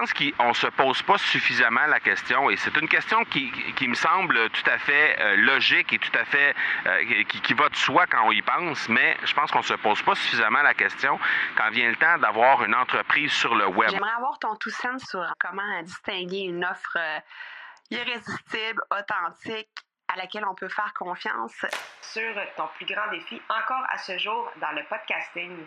pense qu'on se pose pas suffisamment la question et c'est une question qui, me semble tout à fait euh, logique et tout à fait euh, qui, va de soi quand on y pense, mais je pense qu'on se pose pas suffisamment la question quand vient le temps d'avoir une entreprise sur le web. J'aimerais avoir ton tout sens sur comment distinguer une offre euh, irrésistible, authentique à laquelle on peut faire confiance. Sur ton plus grand défi encore à ce jour dans le podcasting.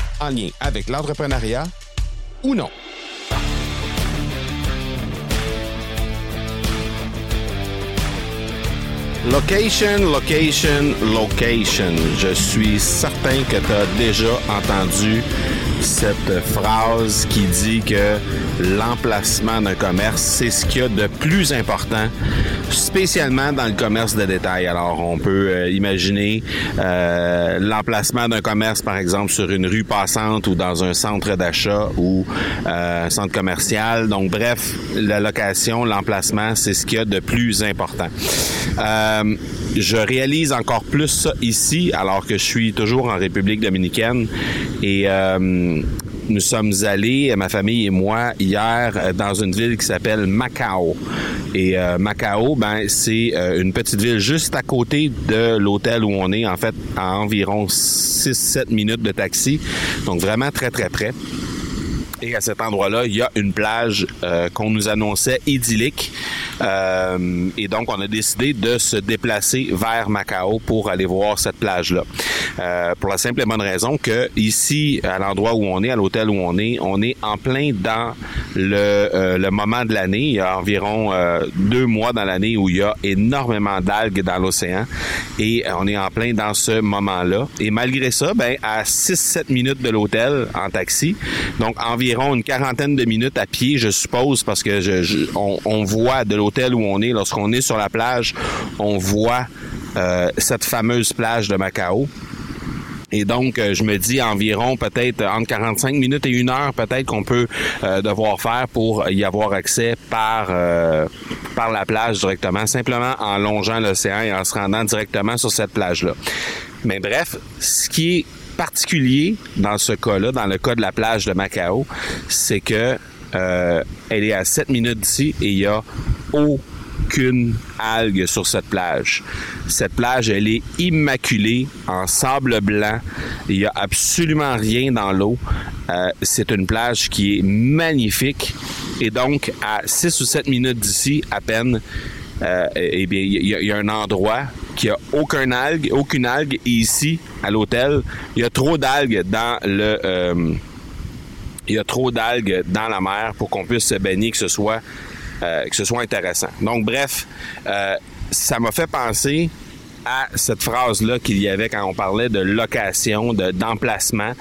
en lien avec l'entrepreneuriat ou non. Location, location, location. Je suis certain que tu as déjà entendu cette phrase qui dit que l'emplacement d'un commerce, c'est ce qu'il y a de plus important, spécialement dans le commerce de détail. Alors, on peut euh, imaginer euh, l'emplacement d'un commerce, par exemple, sur une rue passante ou dans un centre d'achat ou euh, un centre commercial. Donc, bref, la location, l'emplacement, c'est ce qu'il y a de plus important. je réalise encore plus ça ici, alors que je suis toujours en République dominicaine et nous sommes allés, ma famille et moi, hier euh, dans une ville qui s'appelle Macao. Et euh, Macao, ben c'est euh, une petite ville juste à côté de l'hôtel où on est, en fait, à environ 6-7 minutes de taxi. Donc vraiment très très près. Et à cet endroit-là, il y a une plage qu'on nous annonçait idyllique. Euh, et donc, on a décidé de se déplacer vers Macao pour aller voir cette plage-là. Euh, pour la simple et bonne raison que ici, à l'endroit où on est, à l'hôtel où on est, on est en plein dans le, le moment de l'année. Il y a environ deux mois dans l'année où il y a énormément d'algues dans l'océan. Et on est en plein dans ce moment-là. Et malgré ça, ben, à 6-7 minutes de l'hôtel en taxi, donc environ une quarantaine de minutes à pied, je suppose, parce que je, on, voit de l'hôtel où on est, lorsqu'on est sur la plage, on voit euh, cette fameuse plage de Macao. Et donc, euh, je me dis environ peut-être entre 45 minutes et une heure peut-être qu'on peut, euh, devoir faire pour y avoir accès par par la plage directement, simplement en longeant l'océan et en se rendant directement sur cette plage-là. Mais bref, ce qui est particulier dans ce cas-là, dans le cas de la plage de Macao, c'est que elle est à 7 minutes d'ici et il y a aucune algue sur cette plage. Cette plage, elle est immaculée en sable blanc. Il n'y a absolument rien dans l'eau. Euh, c'est une plage qui est magnifique. Et donc, à 6 ou 7 minutes d'ici, à peine, euh, eh bien, il y, a un endroit qui a aucun algue, aucune algue. Et ici, à l'hôtel, il y a trop d'algues dans le, euh, il y a trop d'algues dans la mer pour qu'on puisse se baigner, que ce soit, que ce soit intéressant. Donc, bref, ça m'a fait penser à cette phrase-là qu'il y avait quand on parlait de location, de d'emplacement,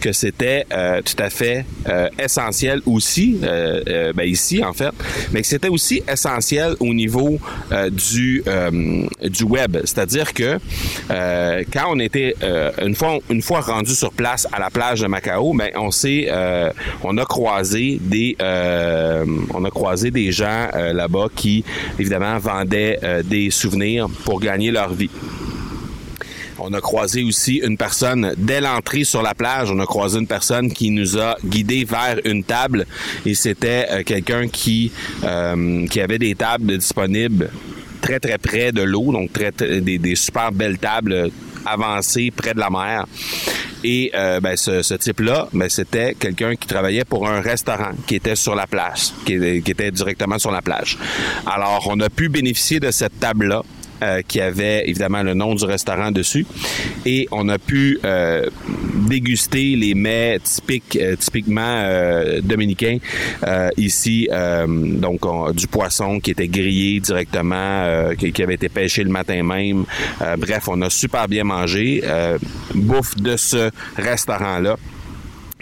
que c'était euh, tout à fait euh, essentiel aussi, euh, ben ici en fait, mais que c'était aussi essentiel au niveau du du web, c'est-à-dire que quand on était une fois une fois rendu sur place à la plage de Macao, ben on s'est on a croisé des on a croisé des gens là-bas qui évidemment vendaient des souvenirs pour gagner leur vie. On a croisé aussi une personne dès l'entrée sur la plage. On a croisé une personne qui nous a guidés vers une table et c'était euh, quelqu'un qui euh, qui avait des tables disponibles très très près de l'eau, donc très, des, super belles tables avancées près de la mer. Et euh, ben, ce, type-là, ben, c'était quelqu'un qui travaillait pour un restaurant qui était sur la plage, qui, qui était directement sur la plage. Alors, on a pu bénéficier de cette table-là euh, qui avait évidemment le nom du restaurant dessus. Et on a pu euh, déguster les mets typiques, euh, typiquement dominicains ici. donc du poisson qui était grillé directement, qui, qui, avait été pêché le matin même. bref, on a super bien mangé. bouffe de ce restaurant-là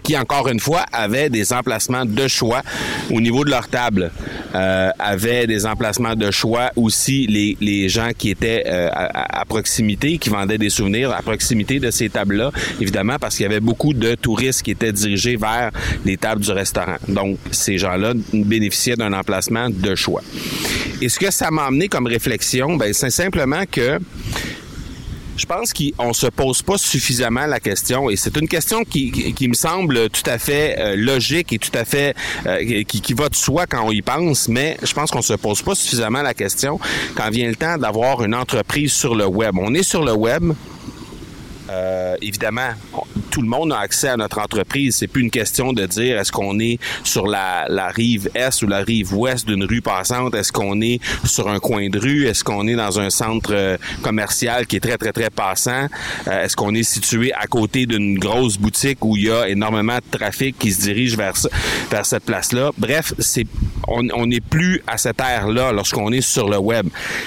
qui, encore une fois, avaient des emplacements de choix au niveau de leur table. Euh, avaient des emplacements de choix aussi les, les gens qui étaient euh, à, à, proximité, qui vendaient des souvenirs à proximité de ces tables-là, évidemment, parce qu'il y avait beaucoup de touristes qui étaient dirigés vers les tables du restaurant. Donc, ces gens-là bénéficiaient d'un emplacement de choix. Et ce que ça m'a amené comme réflexion, ben, c'est simplement que je pense qu'on se pose pas suffisamment la question et c'est une question qui, me semble tout à fait euh, logique et tout à fait euh, qui, qui va de soi quand on y pense, mais je pense qu'on se pose pas suffisamment la question quand vient le temps d'avoir une entreprise sur le web. On est sur le web, euh, évidemment, tout le monde a accès à notre entreprise. C'est plus une question de dire est-ce qu'on est sur la, rive est ou la rive ouest d'une rue passante, est-ce qu'on est sur un coin de rue, est-ce qu'on est dans un centre euh, commercial qui est très très très passant, euh, est-ce qu'on est situé à côté d'une grosse boutique où il y a énormément de trafic qui se dirige vers cette place-là? Bref, on n'est plus à cette ère-là lorsqu'on est sur le web.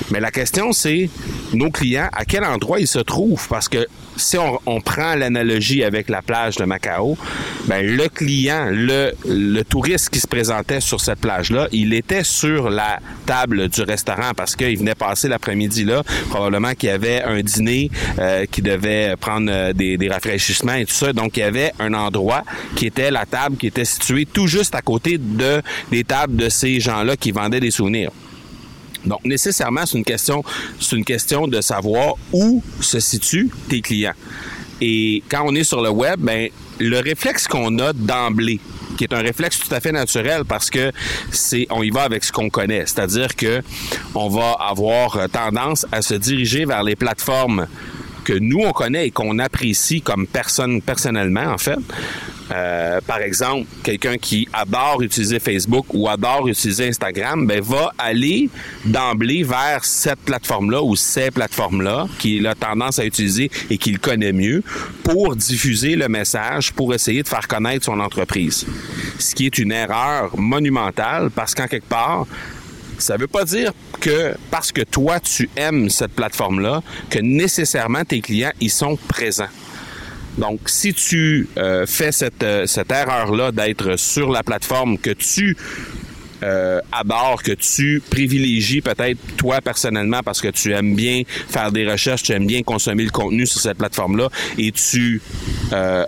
Mais la question c'est nos clients à quel endroit ils se trouvent? Parce que si on, prend l'analogie avec la plage de Macao, ben le client, le, le touriste qui se présentait sur cette plage-là, il était sur la table du restaurant parce qu'il venait passer l'après-midi là, probablement qu'il y avait un dîner, euh, qui devait prendre euh, des, des rafraîchissements et tout ça. Donc il y avait un endroit qui était la table qui était située tout juste à côté de des tables de ces gens-là qui vendaient des souvenirs. Donc, nécessairement, c'est une question, c'est une question de savoir où se situent tes clients. Et quand on est sur le web, ben, le réflexe qu'on a d'emblée, qui est un réflexe tout à fait naturel parce que c'est on y va avec ce qu'on connaît, c'est-à-dire que on va avoir tendance à se diriger vers les plateformes que nous on connaît et qu'on apprécie comme personne personnellement en fait. Euh, par exemple, quelqu'un qui adore utiliser Facebook ou adore utiliser Instagram, ben va aller d'emblée vers cette plateforme-là ou ces plateformes-là qu'il a tendance à utiliser et qu'il connaît mieux pour diffuser le message, pour essayer de faire connaître son entreprise. Ce qui est une erreur monumentale parce qu'en quelque part, ça veut pas dire que parce que toi tu aimes cette plateforme-là que nécessairement tes clients y sont présents. Donc, si tu euh, fais cette, euh, cette erreur-là d'être sur la plateforme que tu euh, que tu privilégies peut-être toi personnellement parce que tu aimes bien faire des recherches, tu aimes bien consommer le contenu sur cette plateforme-là et tu euh,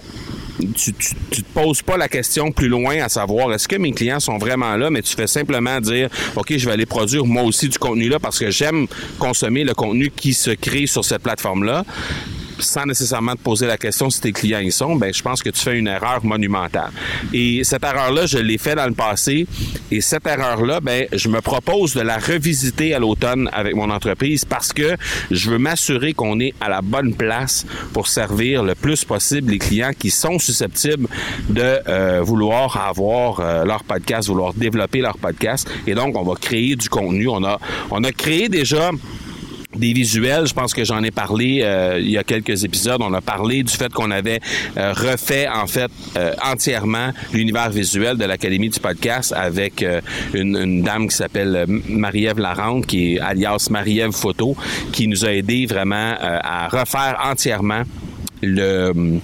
tu, tu, tu, te poses pas la question plus loin à savoir est-ce que mes clients sont vraiment là, mais tu fais simplement dire OK, je vais aller produire moi aussi du contenu là parce que j'aime consommer le contenu qui se crée sur cette plateforme-là sans nécessairement te poser la question si tes clients y sont, ben je pense que tu fais une erreur monumentale. Et cette erreur-là, je l'ai fait dans le passé. Et cette erreur-là, ben je me propose de la revisiter à l'automne avec mon entreprise parce que je veux m'assurer qu'on est à la bonne place pour servir le plus possible les clients qui sont susceptibles de euh, vouloir avoir euh, leur podcast, vouloir développer leur podcast. Et donc, on va créer du contenu. On a, on a créé déjà des visuels, je pense que j'en ai parlé euh, il y a quelques épisodes. On a parlé du fait qu'on avait euh, refait en fait euh, entièrement l'univers visuel de l'Académie du podcast avec une, une, dame qui s'appelle Marie-Ève Larente, qui est alias Marie-Ève Photo, qui nous a aidé vraiment à refaire entièrement le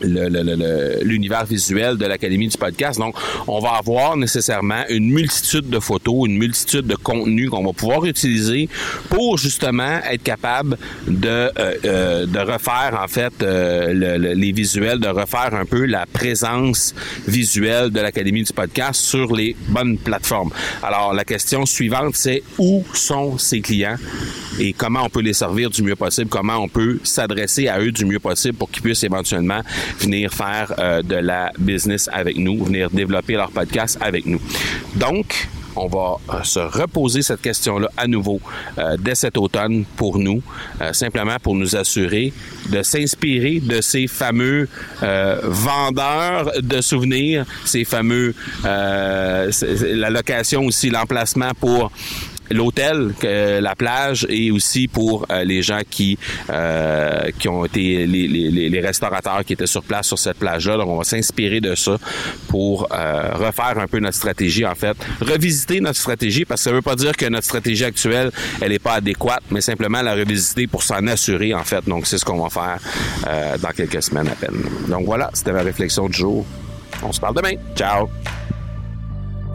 l'univers visuel de l'Académie du podcast. Donc, on va avoir nécessairement une multitude de photos, une multitude de contenus qu'on va pouvoir utiliser pour justement être capable de, euh, euh, de refaire en fait euh, le, les visuels, de refaire un peu la présence visuelle de l'Académie du podcast sur les bonnes plateformes. Alors, la question suivante, c'est où sont ces clients et comment on peut les servir du mieux possible, comment on peut s'adresser à eux du mieux possible pour qu'ils puissent éventuellement venir faire euh, de la business avec nous, venir développer leur podcast avec nous. Donc, on va euh, se reposer cette question-là à nouveau euh, dès cet automne pour nous, simplement pour nous assurer de s'inspirer de ces fameux vendeurs de souvenirs, ces fameux la location aussi, l'emplacement pour l'hôtel, la plage et aussi pour les gens qui qui ont été les, les, les, restaurateurs qui étaient sur place sur cette plage-là. Donc, on va s'inspirer de ça pour refaire un peu notre stratégie, en fait. Revisiter notre stratégie, parce que ça veut pas dire que notre stratégie actuelle, elle n'est pas adéquate, mais simplement la revisiter pour s'en assurer, en fait. Donc, c'est ce qu'on va faire dans quelques semaines à peine. Donc, voilà, c'était ma réflexion du jour. On se parle demain. Ciao!